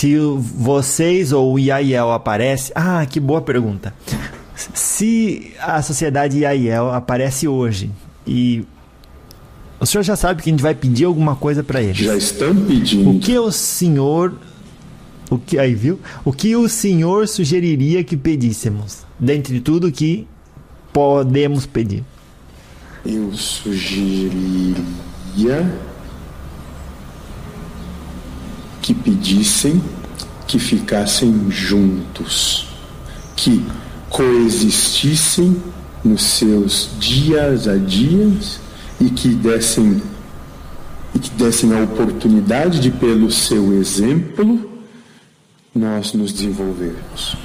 se vocês ou o Yaiel aparece. Ah, que boa pergunta. Se a sociedade Yaiel aparece hoje e o senhor já sabe que a gente vai pedir alguma coisa para eles. Já estão pedindo. O que o senhor o que aí viu? O que o senhor sugeriria que pedíssemos? Dentre tudo que podemos pedir. Eu sugeriria que pedissem que ficassem juntos, que coexistissem nos seus dias a dias e que dessem e que dessem a oportunidade de pelo seu exemplo nós nos desenvolvermos.